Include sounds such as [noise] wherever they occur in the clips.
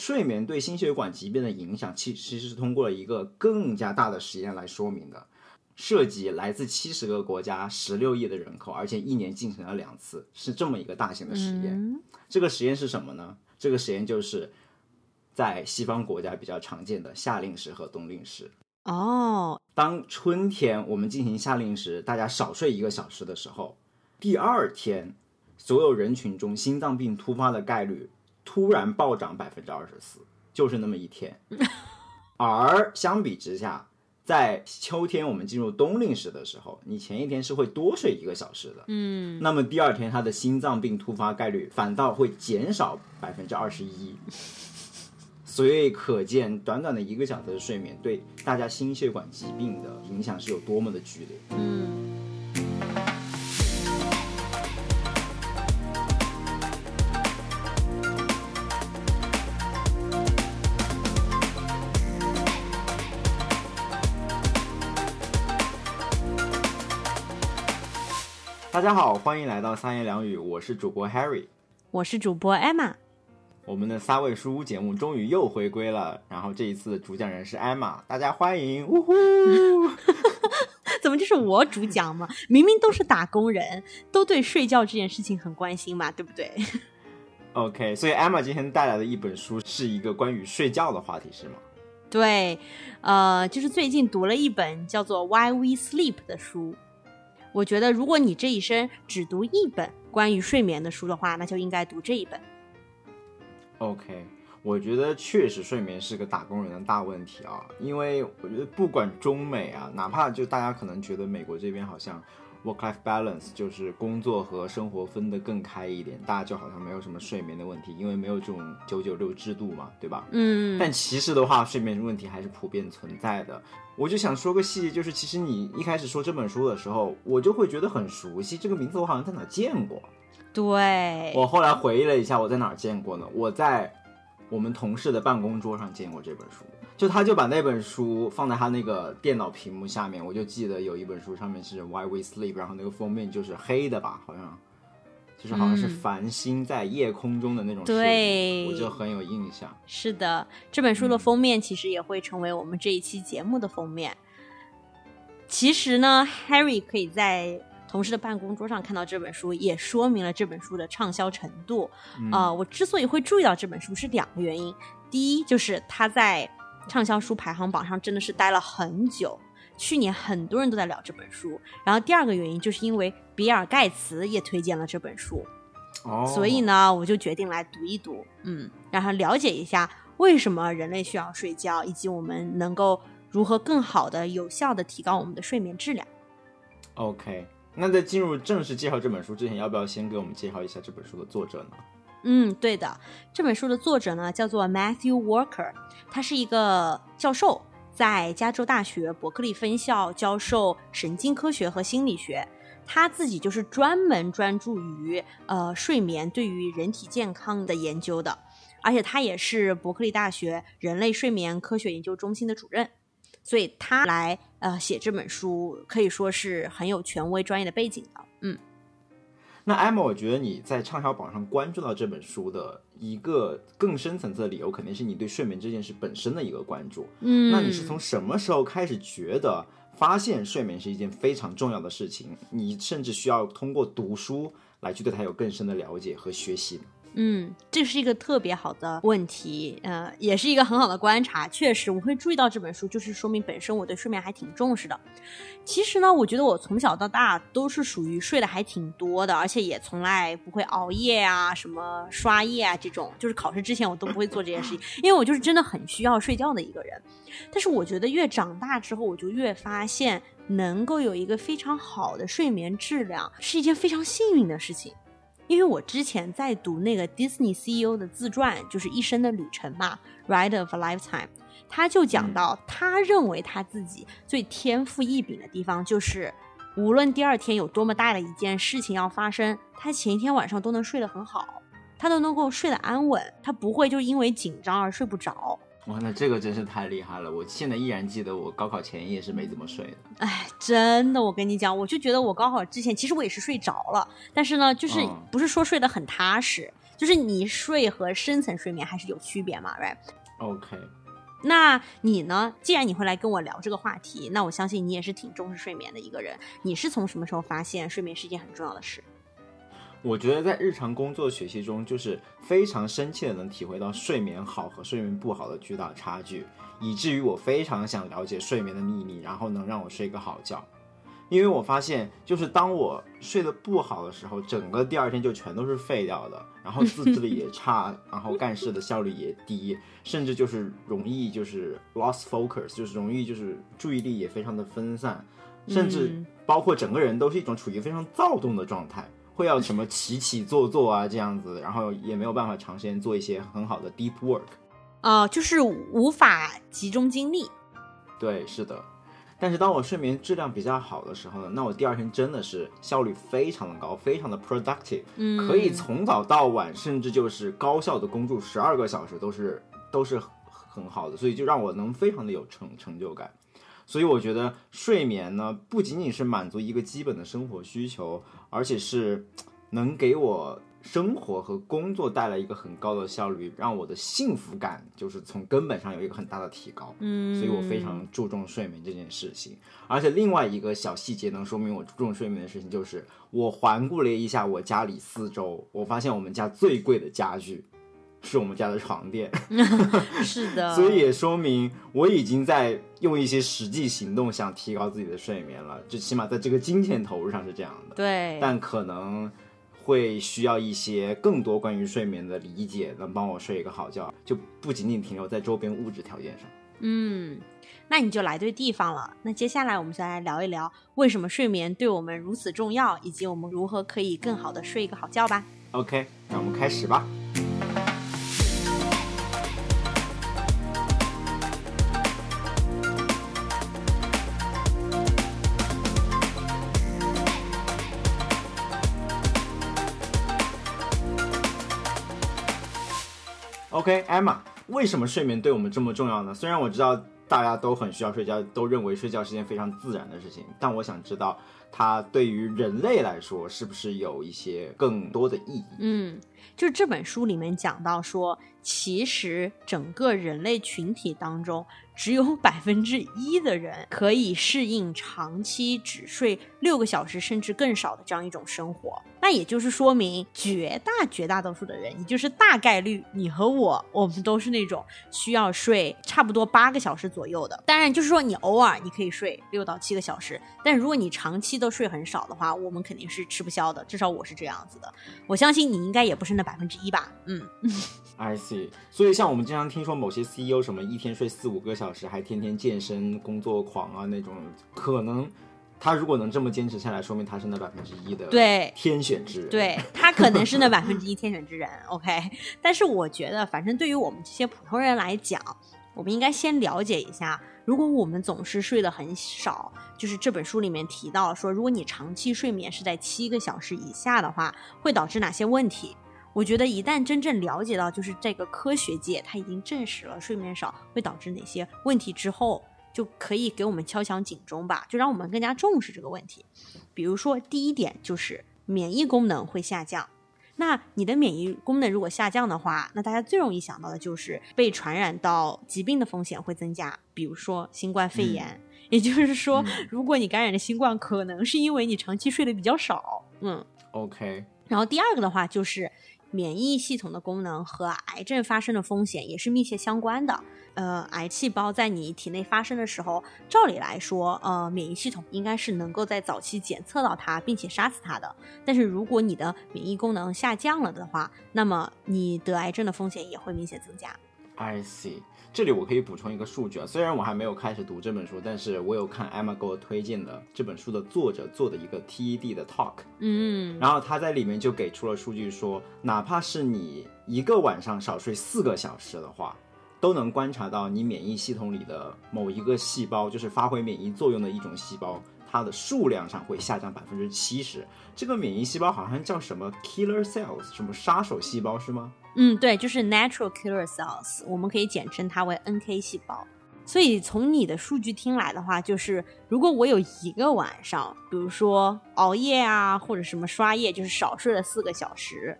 睡眠对心血管疾病的影响，其其实是通过了一个更加大的实验来说明的，涉及来自七十个国家、十六亿的人口，而且一年进行了两次，是这么一个大型的实验。这个实验是什么呢？这个实验就是在西方国家比较常见的夏令时和冬令时。哦，当春天我们进行夏令时，大家少睡一个小时的时候，第二天所有人群中心脏病突发的概率突然暴涨百分之二十四，就是那么一天。而相比之下，在秋天我们进入冬令时的时候，你前一天是会多睡一个小时的，嗯，那么第二天他的心脏病突发概率反倒会减少百分之二十一。所以可见，短短的一个小时的睡眠对大家心血管疾病的影响是有多么的剧烈。嗯，大家好，欢迎来到三言两语，我是主播 Harry。我是主播 Emma。我们的三位书屋节目终于又回归了，然后这一次的主讲人是 Emma，大家欢迎！呜呼！[laughs] 怎么就是我主讲嘛？明明都是打工人，都对睡觉这件事情很关心嘛，对不对？OK，所以 Emma 今天带来的一本书是一个关于睡觉的话题，是吗？对，呃，就是最近读了一本叫做《Why We Sleep》的书。我觉得，如果你这一生只读一本关于睡眠的书的话，那就应该读这一本。OK，我觉得确实睡眠是个打工人的大问题啊，因为我觉得不管中美啊，哪怕就大家可能觉得美国这边好像 work-life balance 就是工作和生活分得更开一点，大家就好像没有什么睡眠的问题，因为没有这种九九六制度嘛，对吧？嗯，但其实的话，睡眠问题还是普遍存在的。我就想说个细节，就是其实你一开始说这本书的时候，我就会觉得很熟悉，这个名字我好像在哪见过。对，我后来回忆了一下，我在哪见过呢？我在我们同事的办公桌上见过这本书。就他就把那本书放在他那个电脑屏幕下面，我就记得有一本书上面是 Why We Sleep，然后那个封面就是黑的吧，好像就是好像是嗯繁星在夜空中的那种对我就很有印象。是的，这本书的封面其实也会成为我们这一期节目的封面。其实呢，Harry 可以在同事的办公桌上看到这本书，也说明了这本书的畅销程度。嗯啊、我之所以会注意到这本书是两个原因，第一就是他在畅销书排行榜上真的是待了很久，去年很多人都在聊这本书。然后第二个原因就是因为比尔盖茨也推荐了这本书，哦，所以呢，我就决定来读一读，嗯，然后了解一下为什么人类需要睡觉，以及我们能够如何更好的、有效的提高我们的睡眠质量。OK，那在进入正式介绍这本书之前，要不要先给我们介绍一下这本书的作者呢？嗯，对的，这本书的作者呢叫做 Matthew Walker，他是一个教授，在加州大学伯克利分校教授神经科学和心理学。他自己就是专门专注于呃睡眠对于人体健康的研究的，而且他也是伯克利大学人类睡眠科学研究中心的主任，所以他来呃写这本书可以说是很有权威专业的背景的。嗯。那艾玛，我觉得你在畅销榜上关注到这本书的一个更深层次的理由，肯定是你对睡眠这件事本身的一个关注。嗯，那你是从什么时候开始觉得发现睡眠是一件非常重要的事情？你甚至需要通过读书来去对它有更深的了解和学习呢？嗯，这是一个特别好的问题，呃，也是一个很好的观察。确实，我会注意到这本书，就是说明本身我对睡眠还挺重视的。其实呢，我觉得我从小到大都是属于睡得还挺多的，而且也从来不会熬夜啊、什么刷夜啊这种，就是考试之前我都不会做这件事情，因为我就是真的很需要睡觉的一个人。但是我觉得越长大之后，我就越发现能够有一个非常好的睡眠质量是一件非常幸运的事情。因为我之前在读那个 Disney CEO 的自传，就是一生的旅程嘛，《Ride of a Lifetime》，他就讲到，他认为他自己最天赋异禀的地方，就是无论第二天有多么大的一件事情要发生，他前一天晚上都能睡得很好，他都能够睡得安稳，他不会就因为紧张而睡不着。哇，那这个真是太厉害了！我现在依然记得我高考前一夜是没怎么睡的。[laughs] 哎，真的，我跟你讲，我就觉得我高考之前，其实我也是睡着了，但是呢，就是嗯不是说睡得很踏实，就是你睡和深层睡眠还是有区别嘛，right？OK。那你呢？既然你会来跟我聊这个话题，那我相信你也是挺重视睡眠的一个人。你是从什么时候发现睡眠是一件很重要的事？我觉得在日常工作学习中，就是非常深切的能体会到睡眠好和睡眠不好的巨大差距，以至于我非常想了解睡眠的秘密，然后能让我睡个好觉。因为我发现，就是当我睡得不好的时候，整个第二天就全都是废掉的，然后自制力也 [laughs] 差，然后干事的效率也低，甚至就是容易就是 lost focus，就是容易就是注意力也非常的分散，甚至包括整个人都是一种处于非常躁动的状态，会要什么起起坐坐啊这样子，然后也没有办法长时间做一些很好的 deep work，啊，就是无法集中精力。对，是的。但是当我睡眠质量比较好的时候呢，那我第二天真的是效率非常的高，非常的 productive，嗯，可以从早到晚，甚至就是高效的工作十二个小时都是都是很好的，所以就让我能非常的有成成就感。所以我觉得睡眠呢，不仅仅是满足一个基本的生活需求，而且是能给我。生活和工作带来一个很高的效率，让我的幸福感就是从根本上有一个很大的提高。嗯，所以我非常注重睡眠这件事情。而且另外一个小细节能说明我注重睡眠的事情，就是我环顾了一下我家里四周，我发现我们家最贵的家具是我们家的床垫。[laughs] 是的，所以也说明我已经在用一些实际行动想提高自己的睡眠了，就起码在这个金钱投入上是这样的。对，但可能。会需要一些更多关于睡眠的理解，能帮我睡一个好觉，就不仅仅停留在周边物质条件上。嗯，那你就来对地方了。那接下来我们就来聊一聊，为什么睡眠对我们如此重要，以及我们如何可以更好的睡一个好觉吧。OK，那我们开始吧。OK，Emma，为什么睡眠对我们这么重要呢？虽然我知道大家都很需要睡觉，都认为睡觉是件非常自然的事情，但我想知道它对于人类来说是不是有一些更多的意义？嗯，就是这本书里面讲到说，其实整个人类群体当中。只有百分之一的人可以适应长期只睡六个小时甚至更少的这样一种生活，那也就是说明绝大绝大多数的人，也就是大概率你和我，我们都是那种需要睡差不多八个小时左右的。当然，就是说你偶尔你可以睡六到七个小时，但如果你长期都睡很少的话，我们肯定是吃不消的。至少我是这样子的，我相信你应该也不是那百分之一吧？嗯。[laughs] I 所以像我们经常听说某些 CEO 什么一天睡四五个小时，还天天健身、工作狂啊那种，可能他如果能这么坚持下来，说明他是那百分之一的对天选之人。对他可能是那百分之一天选之人。OK，但是我觉得，反正对于我们这些普通人来讲，我们应该先了解一下，如果我们总是睡得很少，就是这本书里面提到说，如果你长期睡眠是在七个小时以下的话，会导致哪些问题？我觉得一旦真正了解到，就是这个科学界它已经证实了睡眠少会导致哪些问题之后，就可以给我们敲响警钟吧，就让我们更加重视这个问题。比如说，第一点就是免疫功能会下降。那你的免疫功能如果下降的话，那大家最容易想到的就是被传染到疾病的风险会增加，比如说新冠肺炎。[laughs] 也就是说，如果你感染了新冠，可能是因为你长期睡得比较少。嗯，OK。然后第二个的话就是。免疫系统的功能和癌症发生的风险也是密切相关的。呃，癌细胞在你体内发生的时候，照理来说，呃，免疫系统应该是能够在早期检测到它，并且杀死它的。但是如果你的免疫功能下降了的话，那么你得癌症的风险也会明显增加。I see。这里我可以补充一个数据啊，虽然我还没有开始读这本书，但是我有看 Emma 给我推荐的这本书的作者做的一个 TED 的 talk，嗯，然后他在里面就给出了数据说，哪怕是你一个晚上少睡四个小时的话，都能观察到你免疫系统里的某一个细胞，就是发挥免疫作用的一种细胞，它的数量上会下降百分之七十。这个免疫细胞好像叫什么 killer cells，什么杀手细胞是吗？嗯，对，就是 natural killer cells，我们可以简称它为 NK 细胞。所以从你的数据听来的话，就是如果我有一个晚上，比如说熬夜啊，或者什么刷夜，就是少睡了四个小时，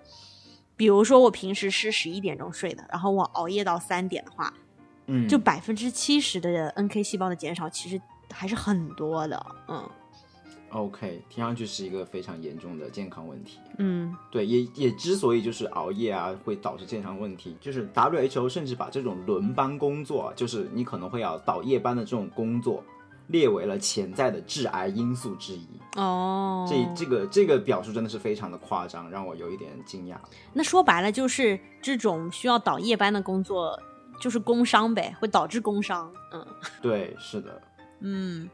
比如说我平时是十一点钟睡的，然后我熬夜到三点的话，嗯，就百分之七十的 NK 细胞的减少，其实还是很多的。嗯 OK，听上去是一个非常严重的健康问题。嗯对，也也之所以就是熬夜啊会导致健康问题，就是 WHO 甚至把这种轮班工作，就是你可能会要倒夜班的这种工作，列为了潜在的致癌因素之一。哦，这这个这个表述真的是非常的夸张，让我有一点惊讶。那说白了就是这种需要倒夜班的工作，就是工伤呗，会导致工伤。嗯对，是的，嗯。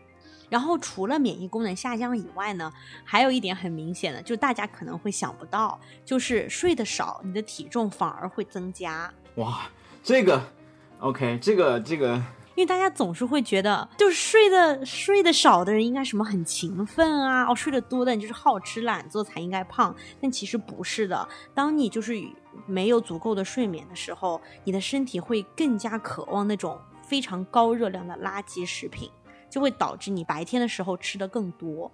然后除了免疫功能下降以外呢，还有一点很明显的，就大家可能会想不到，就是睡得少，你的体重反而会增加。哇，这个 OK，这个这个因为大家总是会觉得，就是睡得睡得少的人应该什么很勤奋啊，哦，睡得多的人就是好吃懒做才应该胖，但其实不是的。当你就是没有足够的睡眠的时候，你的身体会更加渴望那种非常高热量的垃圾食品，就会导致你白天的时候吃的更多。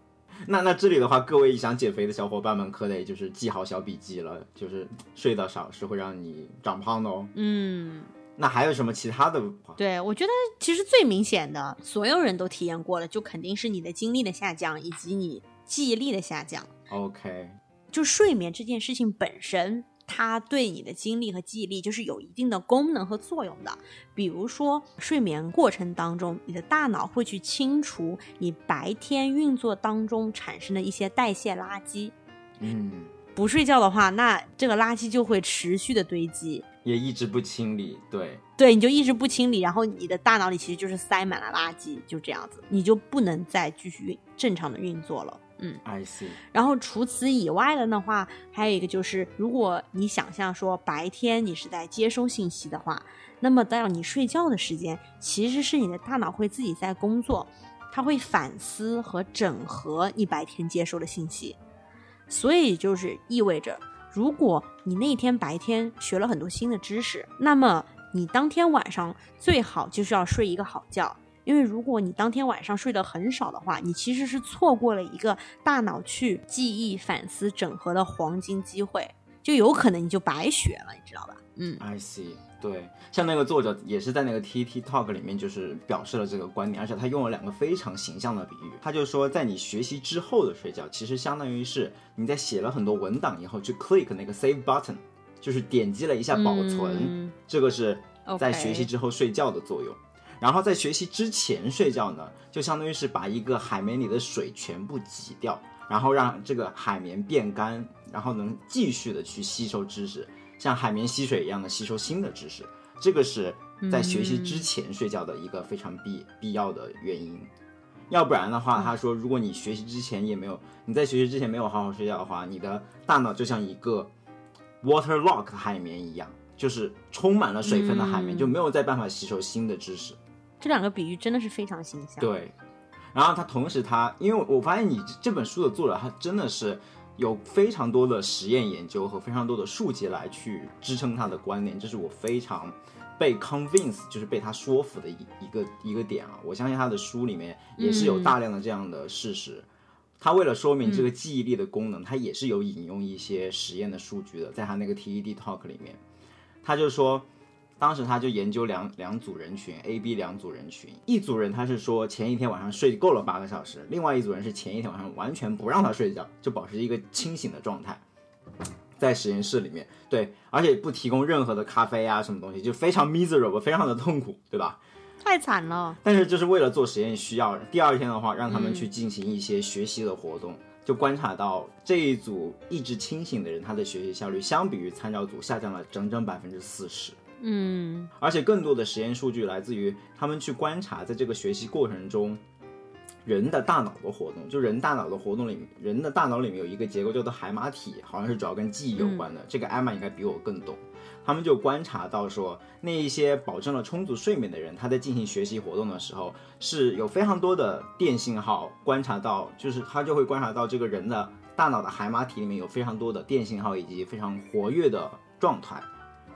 那那这里的话，各位想减肥的小伙伴们可得就是记好小笔记了，就是睡得少是会让你长胖的哦。嗯，那还有什么其他的？对，我觉得其实最明显的，所有人都体验过了，就肯定是你的精力的下降，以及你记忆力的下降。OK，就睡眠这件事情本身，它对你的精力和记忆力就是有一定的功能和作用的。比如说，睡眠过程当中，你的大脑会去清除你白天运作当中产生的一些代谢垃圾。嗯，不睡觉的话，那这个垃圾就会持续的堆积，也一直不清理，对，对，你就一直不清理，然后你的大脑里其实就是塞满了垃圾，就这样子，你就不能再继续运正常的运作了。嗯。I see，然后除此以外的的话，还有一个就是，如果你想象说白天你是在接收信息的话，那么到你睡觉的时间，其实是你的大脑会自己在工作，它会反思和整合你白天接收的信息，所以就是意味着，如果你那天白天学了很多新的知识，那么你当天晚上最好就是要睡一个好觉。因为如果你当天晚上睡得很少的话，你其实是错过了一个大脑去记忆、反思、整合的黄金机会，就有可能你就白学了，你知道吧？嗯 I see，对，像那个作者也是在那个 TT Talk 里面，就是表示了这个观点，而且他用了两个非常形象的比喻。他就说，在你学习之后的睡觉，其实相当于是你在写了很多文档以后去 click 那个 save button，就是点击了一下保存，嗯这个是在学习之后睡觉的作用。然后在学习之前睡觉呢，就相当于是把一个海绵里的水全部挤掉，然后让这个海绵变干，然后能继续的去吸收知识，像海绵吸水一样的吸收新的知识。这个是在学习之前睡觉的一个非常必必要的原因。要不然的话，他说，如果你学习之前也没有你在学习之前没有好好睡觉的话，你的大脑就像一个 waterlock 的海绵一样，就是充满了水分的海绵，嗯就没有再办法吸收新的知识。这两个比喻真的是非常形象。对，然后他同时他，因为我发现你这这本书的作者，他真的是有非常多的实验研究和非常多的数据来去支撑他的观点，这是我非常被 convince，就是被他说服的一一个一个点啊。我相信他的书里面也是有大量的这样的事实。他为了说明这个记忆力的功能，他也是有引用一些实验的数据的，在他那个 TED Talk 里面，他就说，当时他就研究两两组人群，A、B 两组人群，一组人他是说前一天晚上睡够了八个小时，另外一组人是前一天晚上完全不让他睡觉，就保持一个清醒的状态，在实验室里面，对，而且不提供任何的咖啡啊什么东西，就非常 miserable，非常的痛苦，对吧？太惨了。但是就是为了做实验需要，第二天的话让他们去进行一些学习的活动，就观察到这一组意志清醒的人，他的学习效率相比于参照组下降了整整百分之四十。嗯而且更多的实验数据来自于他们去观察，在这个学习过程中，人的大脑的活动，就人大脑的活动里面，人的大脑里面有一个结构叫做海马体，好像是主要跟记忆有关的。这个艾玛应该比我更懂。他们就观察到说，那一些保证了充足睡眠的人，他在进行学习活动的时候，是有非常多的电信号观察到，就是他就会观察到这个人的大脑的海马体里面有非常多的电信号以及非常活跃的状态。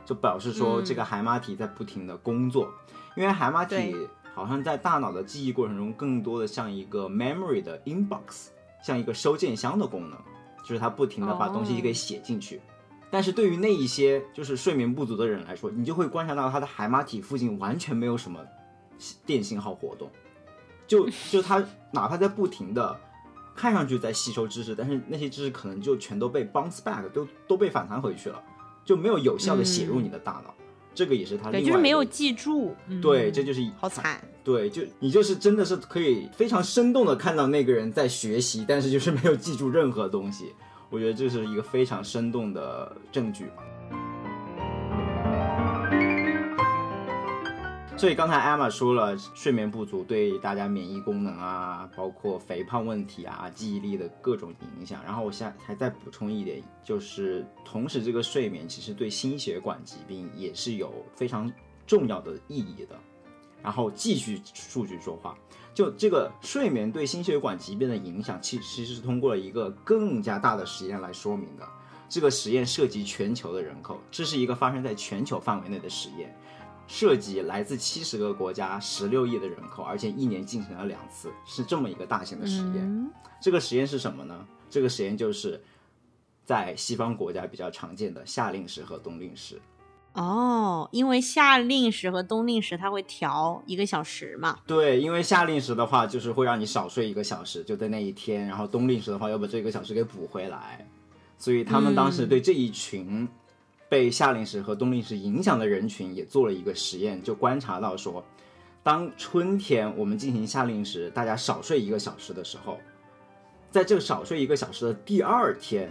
就表示说嗯这个海马体在不停的工作，因为海马体好像在大脑的记忆过程中，更多的像一个 memory 的 inbox，像一个收件箱的功能，就是它不停的把东西给写进去。但是对于那一些就是睡眠不足的人来说，你就会观察到他的海马体附近完全没有什么电信号活动，就就他哪怕在不停的看上去在吸收知识，但是那些知识可能就全都被 bounce back，都都被反弹回去了，就没有有效的写入你的大脑。这个也是他对，另外就是没有记住。嗯对，这就是好惨。对，就你就是真的是可以非常生动的看到那个人在学习，但是就是没有记住任何东西。我觉得这是一个非常生动的证据吧。所以刚才艾玛说了，睡眠不足对大家免疫功能啊，包括肥胖问题啊、记忆力的各种影响。然后我现在还再补充一点，就是同时这个睡眠其实对心血管疾病也是有非常重要的意义的。然后继续数据说话，就这个睡眠对心血管疾病的影响，其其实是通过了一个更加大的实验来说明的。这个实验涉及全球的人口，这是一个发生在全球范围内的实验，涉及来自七十个国家、十六亿的人口，而且一年进行了两次，是这么一个大型的实验。嗯这个实验是什么呢？这个实验就是在西方国家比较常见的夏令时和冬令时。哦，因为夏令时和冬令时它会调一个小时嘛。对，因为夏令时的话，就是会让你少睡一个小时，就在那一天；然后冬令时的话，要把这个小时给补回来。所以他们当时对这一群被夏令时和冬令时影响的人群也做了一个实验，就观察到说，当春天我们进行夏令时，大家少睡一个小时的时候，在这个少睡一个小时的第二天，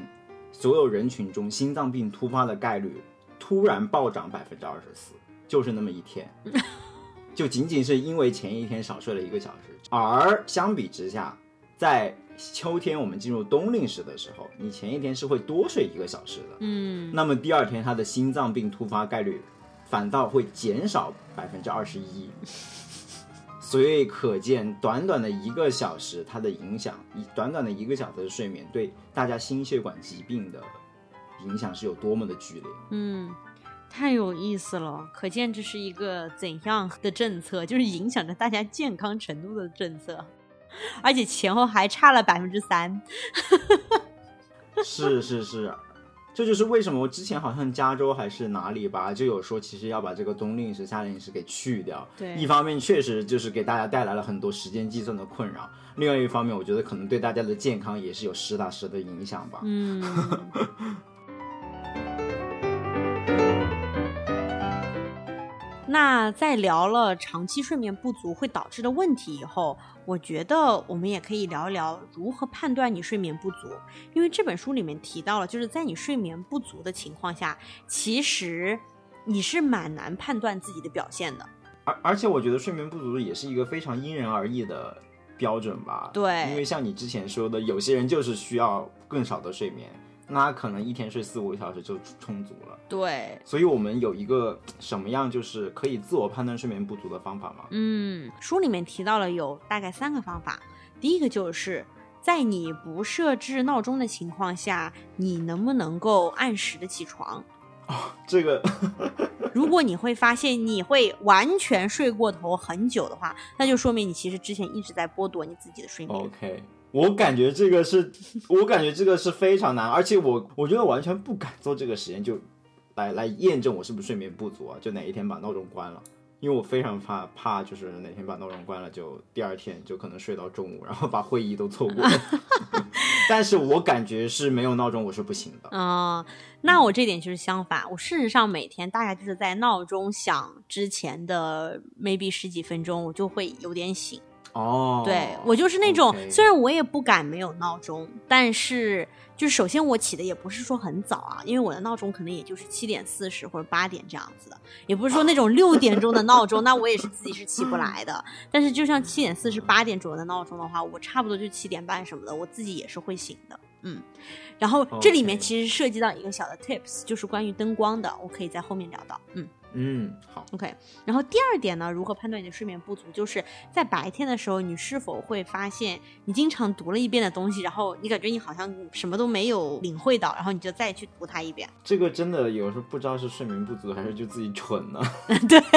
所有人群中心脏病突发的概率突然暴涨百分之二十四，就是那么一天。[laughs] 就仅仅是因为前一天少睡了一个小时，而相比之下，在秋天我们进入冬令时的时候，你前一天是会多睡一个小时的，嗯，那么第二天他的心脏病突发概率反倒会减少百分之二十一，所以可见短短的一个小时它的影响，以短短的一个小时的睡眠对大家心血管疾病的影响是有多么的剧烈。嗯，太有意思了，可见这是一个怎样的政策，就是影响着大家健康程度的政策，而且前后还差了百分之三。[laughs] 是是是，这就是为什么我之前好像加州还是哪里吧，就有说其实要把这个冬令时、夏令时给去掉。对一方面确实就是给大家带来了很多时间计算的困扰，另外一方面我觉得可能对大家的健康也是有实打实的影响吧。嗯，[laughs] 那在聊了长期睡眠不足会导致的问题以后，我觉得我们也可以聊一聊如何判断你睡眠不足。因为这本书里面提到了，就是在你睡眠不足的情况下，其实你是蛮难判断自己的表现的。而而且我觉得睡眠不足也是一个非常因人而异的标准吧。对因为像你之前说的，有些人就是需要更少的睡眠，那可能一天睡四五个小时就充足了。对，所以我们有一个什么样就是可以自我判断睡眠不足的方法吗？嗯，书里面提到了有大概三个方法。第一个就是在你不设置闹钟的情况下，你能不能够按时的起床？[laughs] 这个 [laughs] 如果你会发现你会完全睡过头很久的话，那就说明你其实之前一直在剥夺你自己的睡眠。OK，我感觉这个是，我感觉这个是非常难，而且我我觉得完全不敢做这个实验，就来来验证我是不是睡眠不足啊，就哪一天把闹钟关了。因为我非常怕怕，就是哪天把闹钟关了，就第二天就可能睡到中午，然后把会议都错过了。[laughs] 但是我感觉是没有闹钟我是不行的。嗯，[laughs] 那我这点就是相反，我事实上每天大概就是在闹钟响之前的 maybe 十几分钟，我就会有点醒。哦，对我就是那种虽然我也不敢没有闹钟，但是就是首先我起的也不是说很早啊，因为我的闹钟可能也就是七点四十或者八点这样子的，也不是说那种六点钟的闹钟，那我也是自己是起不来的。但是就像七点四十八点左右的闹钟的话，我差不多就七点半什么的，我自己也是会醒的。嗯，然后这里面其实涉及到一个小的 tips，就是关于灯光的，我可以在后面聊到。嗯。嗯，好，OK，然后第二点呢，如何判断你的睡眠不足，就是在白天的时候，你是否会发现你经常读了一遍的东西，然后你感觉你好像什么都没有领会到，然后你就再去读它一遍。[laughs] 这个真的有时候不知道是睡眠不足还是就自己蠢呢。对 [laughs]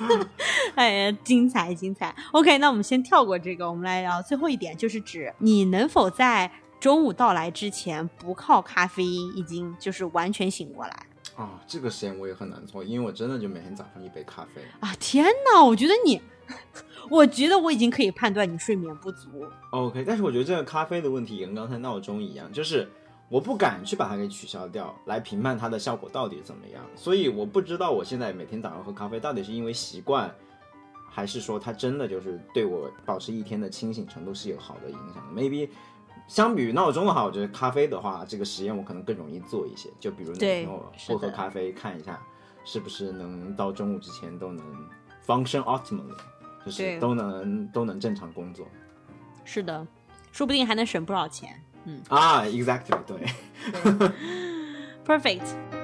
[laughs] 哎呀，精彩精彩！OK，那我们先跳过这个，我们来聊最后一点，就是指你能否在中午到来之前不靠咖啡因，已经就是完全醒过来啊。这个实验我也很难做，因为我真的就每天早上一杯咖啡啊！天哪，我觉得你，[laughs] 我觉得我已经可以判断你睡眠不足。OK，但是我觉得这个咖啡的问题也跟刚才闹钟一样，就是我不敢去把它给取消掉，来评判它的效果到底怎么样。所以我不知道我现在每天早上喝咖啡到底是因为习惯。还是说它真的就是对我保持一天的清醒程度是有好的影响的？Maybe，相比于闹钟的话，我觉得咖啡的话，这个实验我可能更容易做一些。就比如那天我不喝咖啡，看一下是不是能到中午之前都能 function optimally，就是都能都能正常工作。是的，说不定还能省不少钱。嗯啊，exactly，对，[laughs] perfect。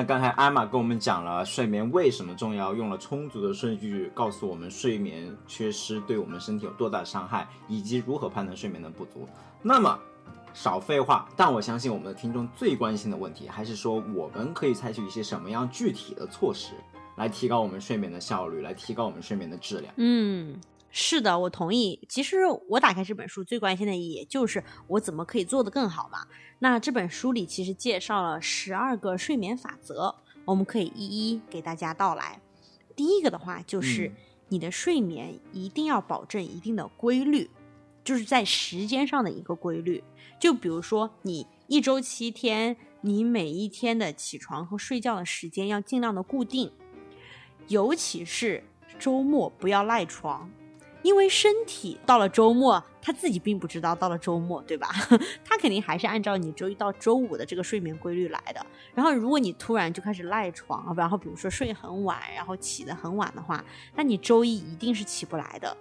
那刚才艾玛跟我们讲了睡眠为什么重要，用了充足的数据告诉我们睡眠缺失对我们身体有多大伤害，以及如何判断睡眠的不足。那么少废话，但我相信我们的听众最关心的问题还是说，我们可以采取一些什么样具体的措施来提高我们睡眠的效率，来提高我们睡眠的质量？嗯。是的，我同意。其实我打开这本书最关心的也就是我怎么可以做得更好嘛。那这本书里其实介绍了十二个睡眠法则，我们可以一一给大家道来。第一个的话就是你的睡眠一定要保证一定的规律，就是在时间上的一个规律。就比如说你一周七天，你每一天的起床和睡觉的时间要尽量的固定，尤其是周末不要赖床。因为身体到了周末，他自己并不知道到了周末，对吧？[laughs] 他肯定还是按照你周一到周五的这个睡眠规律来的。然后，如果你突然就开始赖床，然后比如说睡很晚，然后起得很晚的话，那你周一一定是起不来的。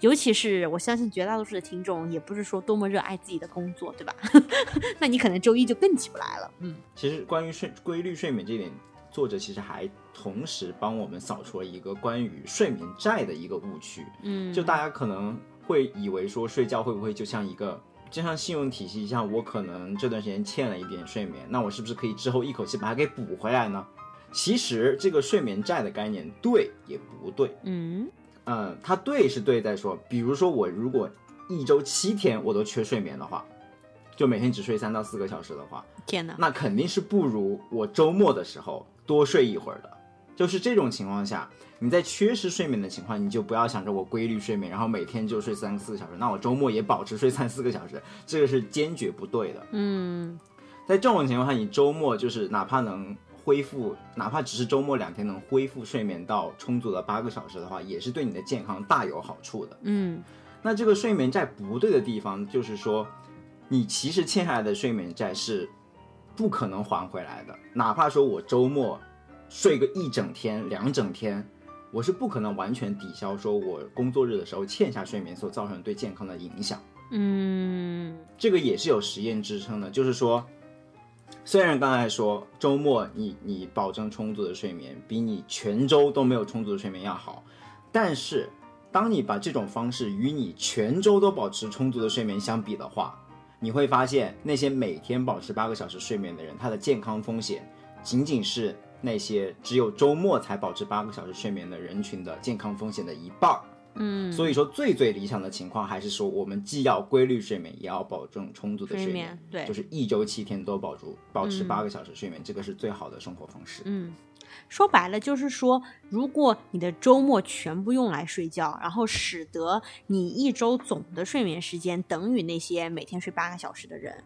尤其是我相信绝大多数的听众也不是说多么热爱自己的工作，对吧？[laughs] 那你可能周一就更起不来了。嗯，其实关于睡规律睡眠这点。作者其实还同时帮我们扫除了一个关于睡眠债的一个误区。嗯，就大家可能会以为说睡觉会不会就像一个就像信用体系一样，我可能这段时间欠了一点睡眠，那我是不是可以之后一口气把它给补回来呢？其实这个睡眠债的概念对也不对。嗯嗯，它对是对在说，比如说我如果一周七天我都缺睡眠的话。就每天只睡三到四个小时的话，天哪，那肯定是不如我周末的时候多睡一会儿的。就是这种情况下，你在缺失睡眠的情况，你就不要想着我规律睡眠，然后每天就睡三四个小时，那我周末也保持睡三四个小时，这个是坚决不对的。嗯，在这种情况下，你周末就是哪怕能恢复，哪怕只是周末两天能恢复睡眠到充足的八个小时的话，也是对你的健康大有好处的。嗯，那这个睡眠债不对的地方就是说。你其实欠下来的睡眠债是不可能还回来的，哪怕说我周末睡个一整天、两整天，我是不可能完全抵消说我工作日的时候欠下睡眠所造成对健康的影响。嗯，这个也是有实验支撑的，就是说，虽然刚才说周末你你保证充足的睡眠比你全周都没有充足的睡眠要好，但是当你把这种方式与你全周都保持充足的睡眠相比的话，你会发现，那些每天保持八个小时睡眠的人，他的健康风险仅仅是那些只有周末才保持八个小时睡眠的人群的健康风险的一半儿。嗯，所以说最最理想的情况还是说，我们既要规律睡眠，也要保证充足的睡眠。对，就是一周七天都保住保持八个小时睡眠，这个是最好的生活方式。嗯。说白了就是说，如果你的周末全部用来睡觉，然后使得你一周总的睡眠时间等于那些每天睡八个小时的人，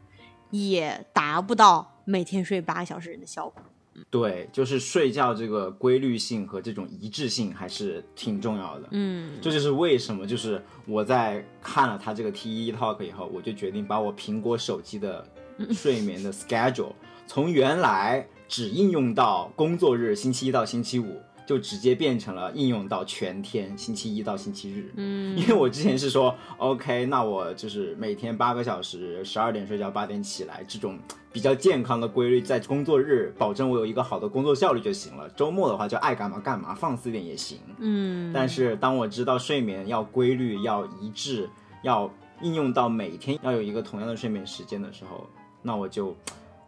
也达不到每天睡八个小时人的效果。对，就是睡觉这个规律性和这种一致性还是挺重要的。嗯，这就是为什么，就是我在看了他这个 T E Talk 以后，我就决定把我苹果手机的 [laughs] 睡眠的 schedule 从原来。只应用到工作日，星期一到星期五，就直接变成了应用到全天，星期一到星期日。嗯，因为我之前是说，OK，那我就是每天八个小时，十二点睡觉，八点起来，这种比较健康的规律，在工作日保证我有一个好的工作效率就行了。周末的话就爱干嘛干嘛，放肆点也行。嗯，但是当我知道睡眠要规律、要一致、要应用到每天要有一个同样的睡眠时间的时候，那我就。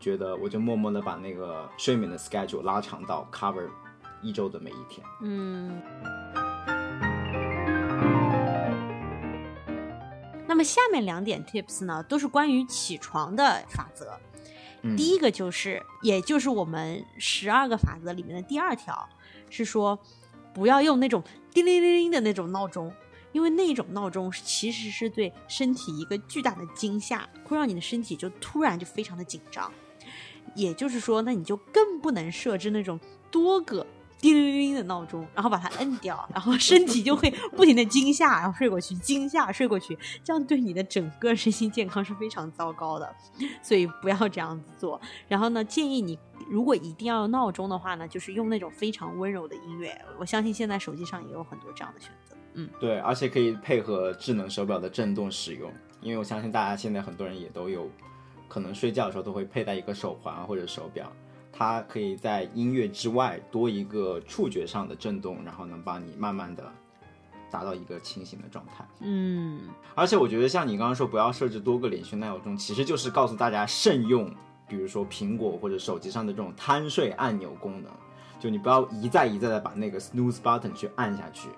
觉得我就默默的把那个睡眠的 schedule 拉长到 cover 一周的每一天。嗯。那么下面两点 tips 呢，都是关于起床的法则。嗯第一个就是，也就是我们十二个法则里面的第二条，是说不要用那种叮铃铃铃的那种闹钟，因为那种闹钟其实是对身体一个巨大的惊吓，会让你的身体就突然就非常的紧张。也就是说，那你就更不能设置那种多个叮铃铃的闹钟，然后把它摁掉，然后身体就会不停的惊吓，然后睡过去，惊吓睡过去，这样对你的整个身心健康是非常糟糕的，所以不要这样子做。然后呢，建议你如果一定要用闹钟的话呢，就是用那种非常温柔的音乐。我相信现在手机上也有很多这样的选择。嗯，对，而且可以配合智能手表的震动使用，因为我相信大家现在很多人也都有，可能睡觉的时候都会佩戴一个手环或者手表，它可以在音乐之外多一个触觉上的震动，然后能帮你慢慢的达到一个清醒的状态。嗯，而且我觉得像你刚刚说不要设置多个连续闹钟，其实就是告诉大家慎用，比如说苹果或者手机上的这种贪睡按钮功能，就你不要一再一再的把那个 snooze button 去按下去。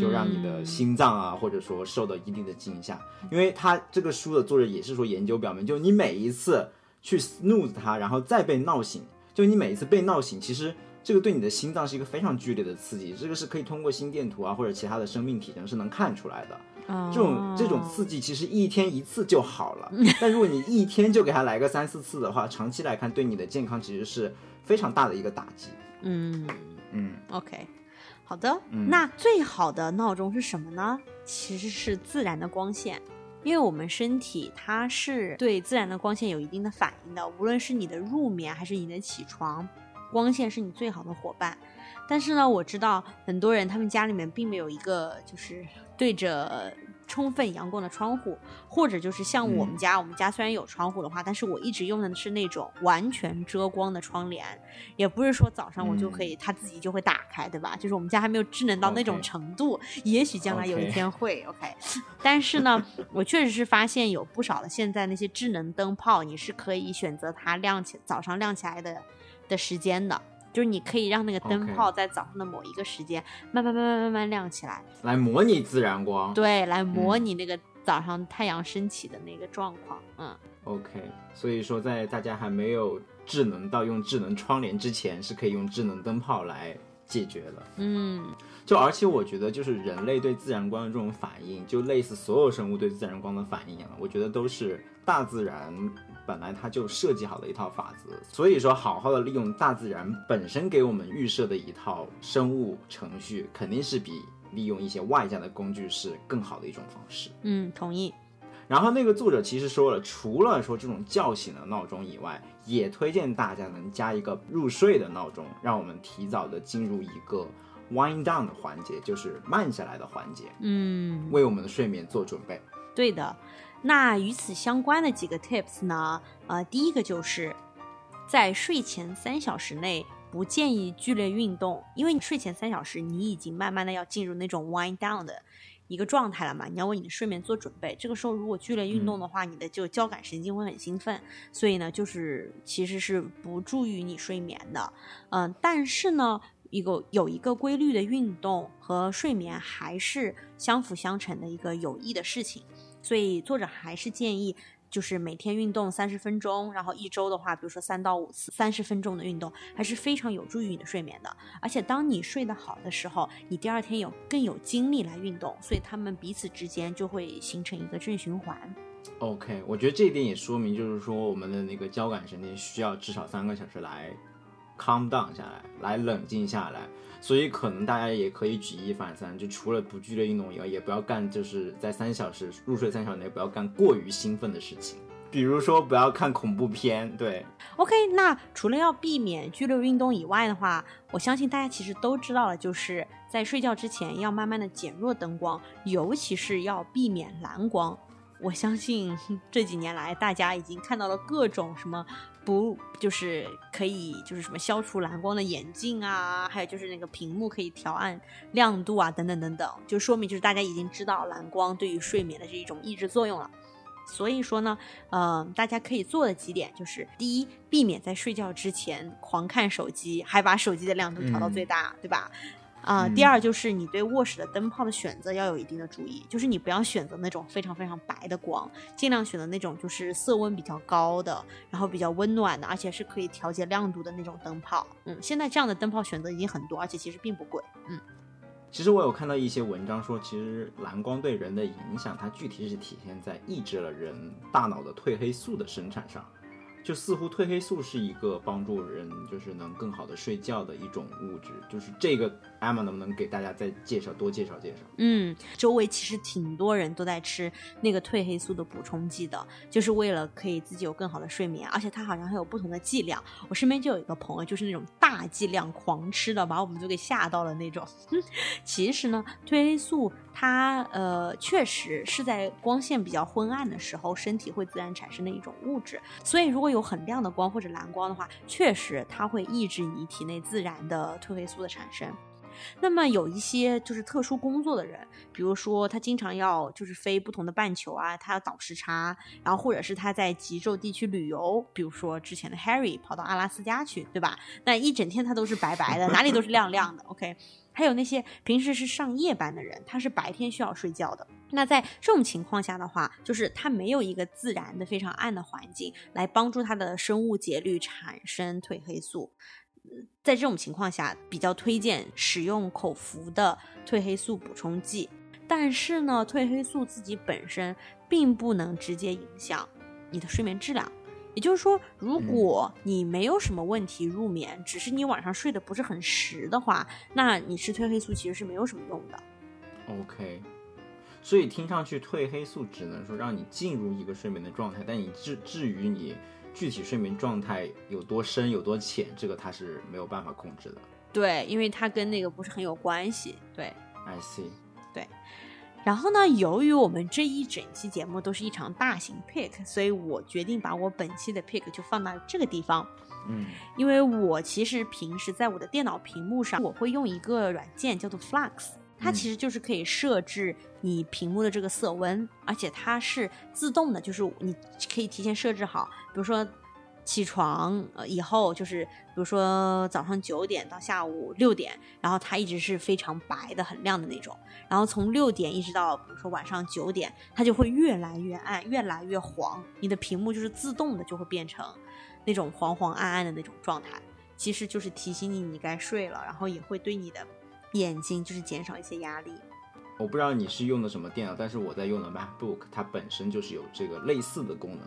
就让你的心脏啊，或者说受到一定的惊吓，因为他这个书的作者也是说，研究表明，就你每一次去 snooze 它，然后再被闹醒，就你每一次被闹醒，其实这个对你的心脏是一个非常剧烈的刺激，这个是可以通过心电图啊或者其他的生命体征是能看出来的。这种这种刺激其实一天一次就好了，[laughs] 但如果你一天就给它来个三四次的话，长期来看对你的健康其实是非常大的一个打击。嗯嗯，OK。好的，嗯那最好的闹钟是什么呢？其实是自然的光线，因为我们身体它是对自然的光线有一定的反应的，无论是你的入眠还是你的起床，光线是你最好的伙伴。但是呢，我知道很多人他们家里面并没有一个就是对着充分阳光的窗户，或者就是像我们家，我们家虽然有窗户的话，但是我一直用的是那种完全遮光的窗帘，也不是说早上我就可以、它自己就会打开，对吧？就是我们家还没有智能到那种程度也许将来有一天会 OK。但是呢，我确实是发现有不少的现在那些智能灯泡，你是可以选择它亮起早上亮起来的的时间的。就是你可以让那个灯泡在早上的某一个时间慢慢慢慢慢慢亮起来，来模拟自然光。对，来模嗯拟那个早上太阳升起的那个状况。嗯，OK，所以说在大家还没有智能到用智能窗帘之前，是可以用智能灯泡来解决的。嗯就而且我觉得，就是人类对自然光的这种反应，就类似所有生物对自然光的反应一样，我觉得都是大自然本来它就设计好的一套法则。所以说，好好的利用大自然本身给我们预设的一套生物程序，肯定是比利用一些外在的工具是更好的一种方式。嗯，同意。然后那个作者其实说了，除了说这种叫醒的闹钟以外，也推荐大家能加一个入睡的闹钟，让我们提早的进入一个 wind down 的环节，就是慢下来的环节，嗯，为我们的睡眠做准备。对的。那与此相关的几个 tips 呢？呃，第一个就是在睡前三小时内不建议剧烈运动，因为你睡前三小时你已经慢慢的要进入那种 wind down 的一个状态了嘛，你要为你的睡眠做准备。这个时候如果剧烈运动的话，你的就交感神经会很兴奋，所以呢，就是其实是不助于你睡眠的。嗯、但是呢，一个有一个规律的运动和睡眠还是相辅相成的一个有益的事情，所以作者还是建议。就是每天运动三十分钟，然后一周的话，比如说三到五次三十分钟的运动，还是非常有助于你的睡眠的。而且当你睡得好的时候，你第二天有更有精力来运动，所以他们彼此之间就会形成一个正循环。OK，我觉得这一点也说明，就是说我们的那个交感神经需要至少三个小时来 calm down 下来，来冷静下来。所以可能大家也可以举一反三，就除了不剧烈运动以外，也不要干就是在三小时入睡三小时内不要干过于兴奋的事情，比如说不要看恐怖片，对，OK，那除了要避免剧烈运动以外的话，我相信大家其实都知道了，就是在睡觉之前要慢慢的减弱灯光，尤其是要避免蓝光。我相信这几年来，大家已经看到了各种什么不就是可以就是什么消除蓝光的眼镜啊，还有就是那个屏幕可以调暗亮度啊，等等等等，就说明就是大家已经知道蓝光对于睡眠的这一种抑制作用了。所以说呢，呃，大家可以做的几点就是：第一，避免在睡觉之前狂看手机，还把手机的亮度调到最大，对吧？啊、嗯第二就是你对卧室的灯泡的选择要有一定的注意，就是你不要选择那种非常非常白的光，尽量选择那种就是色温比较高的，然后比较温暖的，而且是可以调节亮度的那种灯泡。嗯，现在这样的灯泡选择已经很多，而且其实并不贵。嗯，其实我有看到一些文章说，其实蓝光对人的影响，它具体是体现在抑制了人大脑的褪黑素的生产上。就似乎褪黑素是一个帮助人就是能更好的睡觉的一种物质，就是这个艾玛能不能给大家再介绍多介绍介绍？嗯，周围其实挺多人都在吃那个褪黑素的补充剂的，就是为了可以自己有更好的睡眠，而且它好像还有不同的剂量。我身边就有一个朋友，就是那种大剂量狂吃的，把我们都给吓到了那种。[laughs] 其实呢，褪黑素它呃确实是在光线比较昏暗的时候，身体会自然产生的一种物质。所以如果有很亮的光或者蓝光的话，确实它会抑制你体内自然的褪黑素的产生。那么有一些就是特殊工作的人，比如说他经常要就是飞不同的半球啊，他要倒时差，然后或者是他在极昼地区旅游，比如说之前的 Harry 跑到阿拉斯加去，对吧？那一整天他都是白白的，哪里都是亮亮的。OK，还有那些平时是上夜班的人，他是白天需要睡觉的。那在这种情况下的话，就是他没有一个自然的非常暗的环境来帮助他的生物节律产生褪黑素。在这种情况下，比较推荐使用口服的褪黑素补充剂。但是呢，褪黑素自己本身并不能直接影响你的睡眠质量。也就是说，如果你没有什么问题入眠，只是你晚上睡得不是很实的话，那你吃褪黑素其实是没有什么用的。OK，所以听上去褪黑素只能说让你进入一个睡眠的状态，但你至至于你具体睡眠状态有多深有多浅，这个它是没有办法控制的。对，因为它跟那个不是很有关系。对。I see。然后呢，由于我们这一整期节目都是一场大型 pick，所以我决定把我本期的 pick 就放到这个地方。嗯因为我其实平时在我的电脑屏幕上，我会用一个软件叫做 Flux，它嗯其实就是可以设置你屏幕的这个色温，而且它是自动的，就是你可以提前设置好，比如说。起床呃以后就是，比如说早上九点到下午六点，然后它一直是非常白的、很亮的那种。然后从六点一直到比如说晚上九点，它就会越来越暗，越来越黄。你的屏幕就是自动的就会变成那种黄黄暗暗的那种状态，其实就是提醒你你该睡了，然后也会对你的眼睛就是减少一些压力。我不知道你是用的什么电脑，但是我在用的 MacBook，它本身就是有这个类似的功能。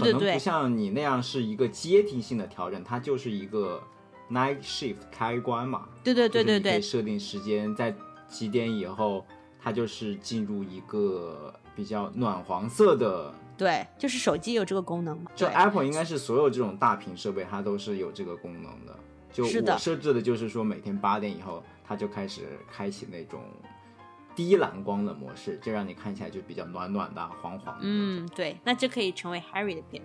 对对对可能不像你那样是一个阶梯性的调整，它就是一个 night shift 开关嘛。对对对对对可以对设定时间，在几点以后，它就是进入一个比较暖黄色的。对，就是手机有这个功能嘛。就 Apple 应该是所有这种大屏设备，它都是有这个功能的。就我设置的就是说，每天八点以后，它就开始开启那种低蓝光的模式，这让你看起来就比较暖暖的、黄黄的。，嗯，对，那这可以成为 Harry 的 pick，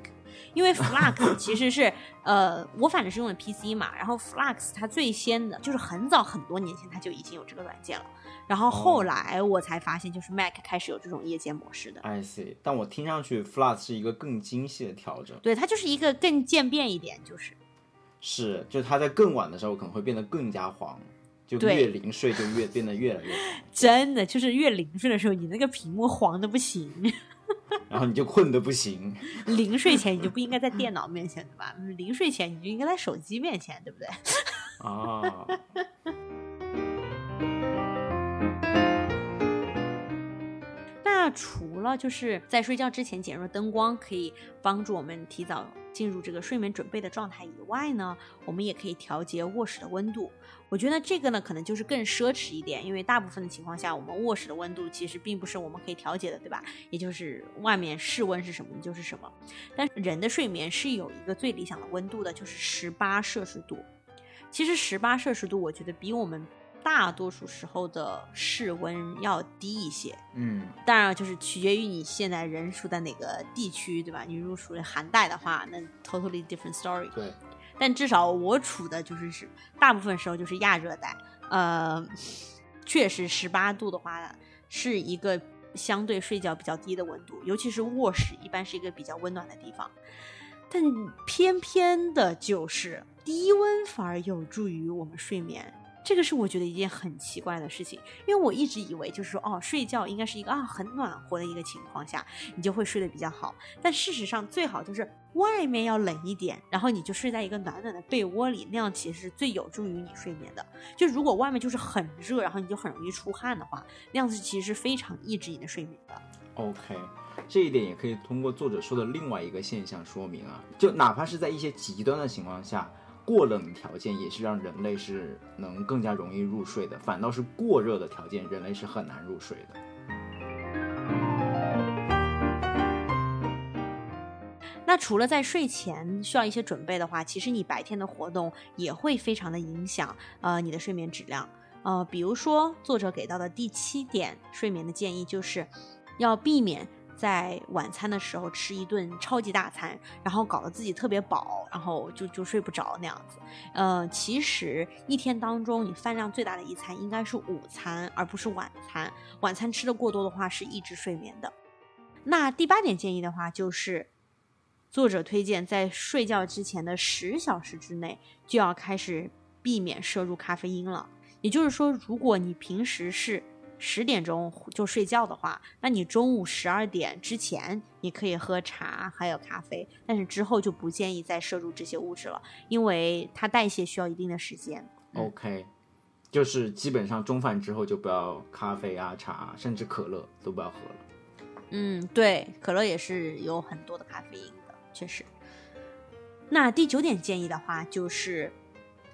因为 Flux 其实是 [laughs] 呃，我反正是用的 PC 嘛，然后 Flux 它最先的就是很早很多年前它就已经有这个软件了，然后后哦来我才发现就是 Mac 开始有这种夜间模式的，I see。但我听上去 Flux 是一个更精细的调整，对，它就是一个更渐变一点，就是。是，就它在更晚的时候可能会变得更加黄，就越临睡就越变得越来越，[laughs] 真的就是越临睡的时候，你那个屏幕黄的不行。[laughs] 然后你就困的不行。临睡前你就不应该在电脑面前，对吧？嗯临睡前你就应该在手机面前，对不对？[laughs] 啊，那除了就是在睡觉之前减弱灯光，可以帮助我们提早进入这个睡眠准备的状态以外呢，我们也可以调节卧室的温度。我觉得这个呢，可能就是更奢侈一点，因为大部分的情况下，我们卧室的温度其实并不是我们可以调节的，对吧？也就是外面室温是什么就是什么。但人的睡眠是有一个最理想的温度的，就是十八摄氏度。其实十八摄氏度，我觉得比我们大多数时候的室温要低一些。嗯，当然，就是取决于你现在人处在哪个地区，对吧？你如果属于寒带的话，那 totally different story。对，但至少我处的就是是大部分时候就是亚热带，呃，确实十八度的话是一个相对睡觉比较低的温度，尤其是卧室一般是一个比较温暖的地方。但偏偏的就是低温反而有助于我们睡眠，这个是我觉得一件很奇怪的事情，因为我一直以为就是说，哦，睡觉应该是一个啊很暖和的一个情况下，你就会睡得比较好。但事实上，最好就是外面要冷一点，然后你就睡在一个暖暖的被窝里，那样其实是最有助于你睡眠的。就如果外面就是很热，然后你就很容易出汗的话，那样子其实是非常抑制你的睡眠的。OK，这一点也可以通过作者说的另外一个现象说明啊，就哪怕是在一些极端的情况下，过冷的条件也是让人类是能更加容易入睡的，反倒是过热的条件，人类是很难入睡的。那除了在睡前需要一些准备的话，其实你白天的活动也会非常的影响呃你的睡眠质量。呃，比如说作者给到的第七点睡眠的建议就是，要避免在晚餐的时候吃一顿超级大餐，然后搞得自己特别饱，然后就就睡不着那样子。呃，其实一天当中你饭量最大的一餐应该是午餐，而不是晚餐。晚餐吃的过多的话是抑制睡眠的。那第八点建议的话就是。作者推荐在睡觉之前的十小时之内就要开始避免摄入咖啡因了。也就是说，如果你平时是十点钟就睡觉的话，那你中午十二点之前你可以喝茶还有咖啡，但是之后就不建议再摄入这些物质了，因为它代谢需要一定的时间。嗯 OK，就是基本上中饭之后就不要咖啡啊、茶啊，甚至可乐都不要喝了。嗯，对，可乐也是有很多的咖啡因的，确实。那第九点建议的话，就是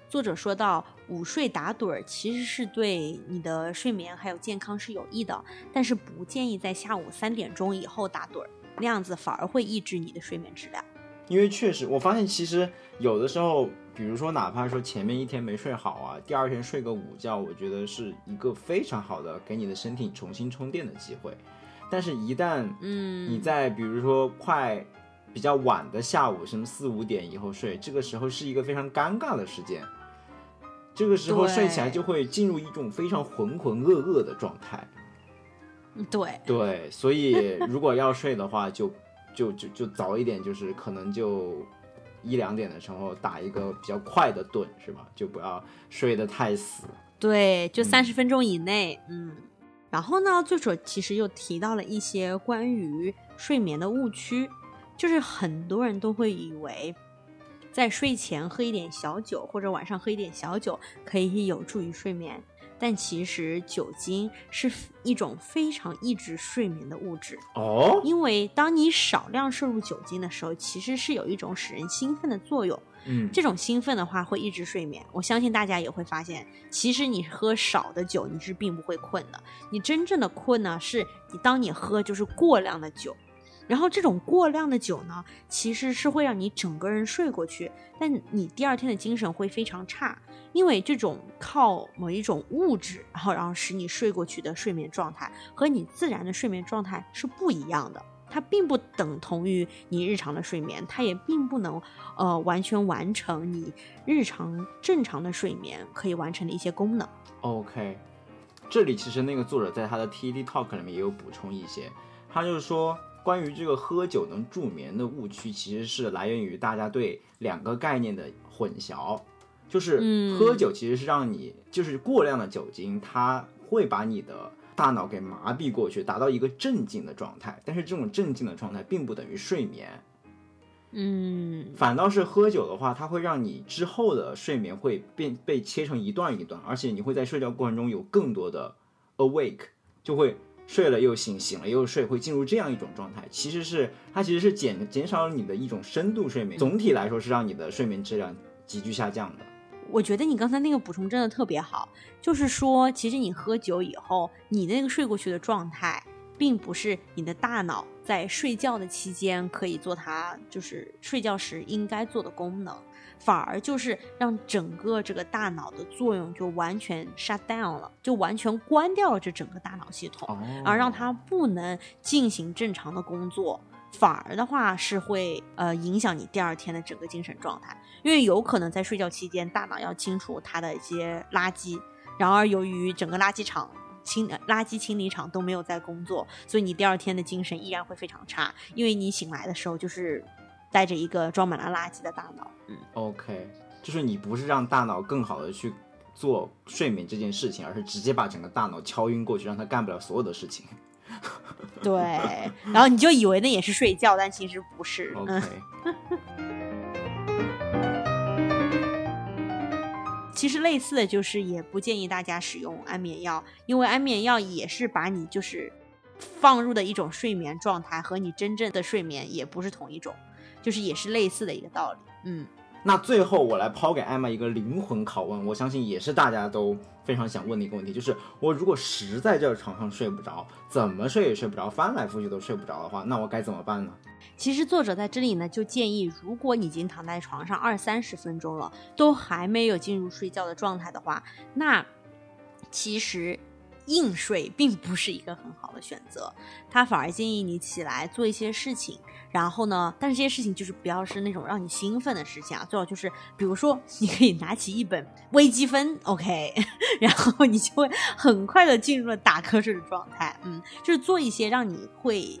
作者说到午睡打盹儿其实是对你的睡眠还有健康是有益的，但是不建议在下午三点钟以后打盹儿，那样子反而会抑制你的睡眠质量。因为确实，我发现其实有的时候，比如说哪怕说前面一天没睡好啊，第二天睡个午觉，我觉得是一个非常好的给你的身体重新充电的机会。但是，一旦嗯，你在比如说快比较晚的下午，什么四五点以后睡，这个时候是一个非常尴尬的时间。这个时候睡起来就会进入一种非常浑浑噩噩的状态。对，对，所以 [laughs] 如果要睡的话，就就就就早一点，就是可能就一两点的时候打一个比较快的盹，是吧？就不要睡得太死。对，就嗯三十分钟以内，嗯。然后呢，作者其实又提到了一些关于睡眠的误区，就是很多人都会以为，在睡前喝一点小酒或者晚上喝一点小酒可以有助于睡眠，但其实酒精是一种非常抑制睡眠的物质。哦，因为当你少量摄入酒精的时候，其实是有一种使人兴奋的作用。嗯，这种兴奋的话会抑制睡眠。我相信大家也会发现，其实你喝少的酒，你是并不会困的。你真正的困呢，是你当你喝就是过量的酒，然后这种过量的酒呢，其实是会让你整个人睡过去，但你第二天的精神会非常差，因为这种靠某一种物质，然后然后使你睡过去的睡眠状态，和你自然的睡眠状态是不一样的。它并不等同于你日常的睡眠，它也并不能呃完全完成你日常正常的睡眠可以完成的一些功能。OK，这里其实那个作者在他的 TED Talk 里面也有补充一些，他就是说关于这个喝酒能助眠的误区，其实是来源于大家对两个概念的混淆，就是嗯。喝酒其实是让你就是过量的酒精，它会把你的大脑给麻痹过去，达到一个镇静的状态，但是这种镇静的状态并不等于睡眠。嗯，反倒是喝酒的话，它会让你之后的睡眠会变被切成一段一段，而且你会在睡觉过程中有更多的 awake，就会睡了又醒，醒了又睡，会进入这样一种状态。其实是它其实是减减少了你的一种深度睡眠，总体来说是让你的睡眠质量急剧下降的。我觉得你刚才那个补充真的特别好，就是说，其实你喝酒以后，你那个睡过去的状态，并不是你的大脑在睡觉的期间可以做它就是睡觉时应该做的功能，反而就是让整个这个大脑的作用就完全 shut down 了，就完全关掉了这整个大脑系统。哦而让它不能进行正常的工作，反而的话是会呃影响你第二天的整个精神状态，因为有可能在睡觉期间，大脑要清除它的一些垃圾，然而由于整个垃圾场。清呃垃圾清理厂都没有在工作，所以你第二天的精神依然会非常差，因为你醒来的时候就是带着一个装满了垃圾的大脑。嗯，OK，就是你不是让大脑更好的去做睡眠这件事情，而是直接把整个大脑敲晕过去，让他干不了所有的事情。对，[laughs] 然后你就以为那也是睡觉，但其实不是。OK，其实类似的就是，也不建议大家使用安眠药，因为安眠药也是把你就是放入的一种睡眠状态，和你真正的睡眠也不是同一种，就是也是类似的一个道理。嗯，那最后我来抛给艾玛一个灵魂拷问，我相信也是大家都非常想问的一个问题，就是我如果实在这床上睡不着，怎么睡也睡不着，翻来覆去都睡不着的话，那我该怎么办呢？其实作者在这里呢就建议，如果你已经躺在床上二三十分钟了，都还没有进入睡觉的状态的话，那其实硬睡并不是一个很好的选择，他反而建议你起来做一些事情，然后呢，但是这些事情就是不要是那种让你兴奋的事情啊，最好就是比如说你可以拿起一本微积分，OK，[laughs] 然后你就会很快的进入了打瞌睡的状态，嗯，就是做一些让你会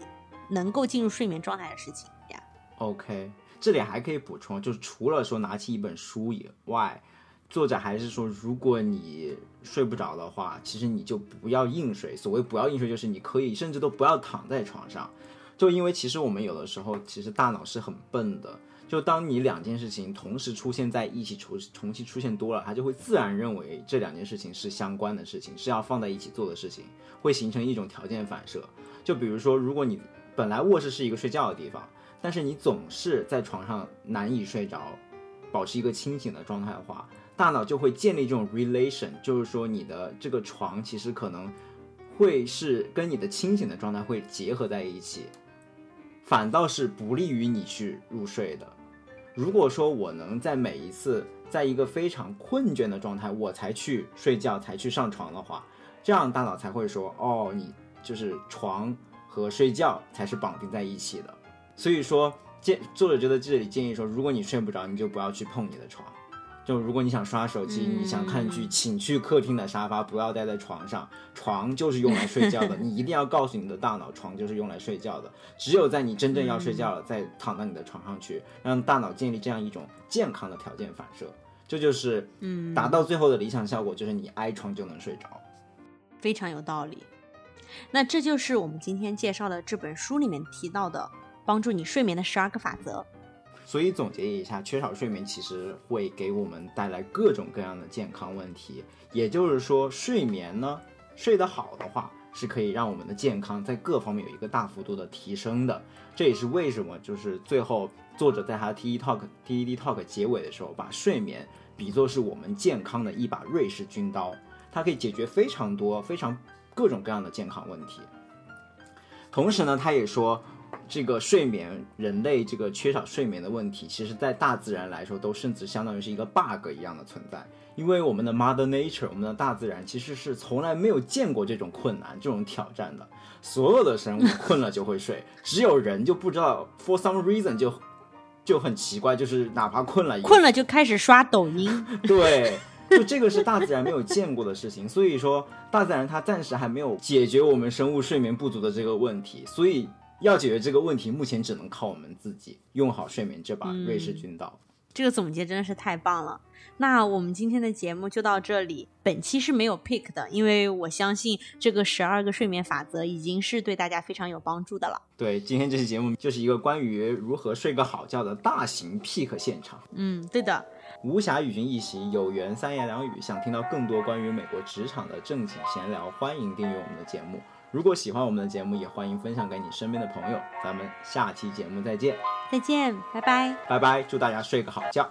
能够进入睡眠状态的事情呀。OK，这里还可以补充，就是除了说拿起一本书以外，作者还是说，如果你睡不着的话，其实你就不要硬睡。所谓不要硬睡，就是你可以甚至都不要躺在床上，就因为其实我们有的时候其实大脑是很笨的。就当你两件事情同时出现在一起重重新出现多了，它就会自然认为这两件事情是相关的事情，是要放在一起做的事情，会形成一种条件反射。就比如说，如果你本来卧室是一个睡觉的地方，但是你总是在床上难以睡着，保持一个清醒的状态的话，大脑就会建立这种 relation，就是说你的这个床其实可能会是跟你的清醒的状态会结合在一起，反倒是不利于你去入睡的。如果说我能在每一次在一个非常困倦的状态，我才去睡觉，才去上床的话，这样大脑才会说，哦，你就是床和睡觉才是绑定在一起的。所以说，建作者就在这里建议说，如果你睡不着，你就不要去碰你的床。就如果你想刷手机，嗯你想看剧，请去客厅的沙发，不要待在床上。床就是用来睡觉的，[laughs] 你一定要告诉你的大脑，床就是用来睡觉的。只有在你真正要睡觉了，再躺到你的床上去，让大脑建立这样一种健康的条件反射，这就是嗯，达到最后的理想效果，就是你挨床就能睡着。非常有道理。那这就是我们今天介绍的这本书里面提到的帮助你睡眠的十二个法则。所以总结一下，缺少睡眠其实会给我们带来各种各样的健康问题。也就是说，睡眠呢，睡得好的话，是可以让我们的健康在各方面有一个大幅度的提升的。这也是为什么，就是最后作者在他 TED Talk TED Talk 结尾的时候，把睡眠比作是我们健康的一把瑞士军刀，它可以解决非常多、非常各种各样的健康问题。同时呢，他也说，这个睡眠，人类这个缺少睡眠的问题，其实在大自然来说，都甚至相当于是一个 bug 一样的存在。因为我们的 Mother Nature，我们的大自然其实是从来没有见过这种困难、这种挑战的。所有的生物 [laughs] 困了就会睡，只有人就不知道 for some reason 就就很奇怪，就是哪怕困了，困了就开始刷抖音，[laughs] 对，就这个是大自然没有见过的事情，所以说大自然它暂时还没有解决我们生物睡眠不足的这个问题，所以要解决这个问题，目前只能靠我们自己用好睡眠这把瑞士军刀。这个总结真的是太棒了。那我们今天的节目就到这里。本期是没有 pick 的，因为我相信这个十二个睡眠法则已经是对大家非常有帮助的了。对，今天这期节目就是一个关于如何睡个好觉的大型 pick 现场。嗯，对的。无暇与君一席，有缘三言两语。想听到更多关于美国职场的正经闲聊，欢迎订阅我们的节目。如果喜欢我们的节目，也欢迎分享给你身边的朋友。咱们下期节目再见，再见，拜拜。拜拜！祝大家睡个好觉。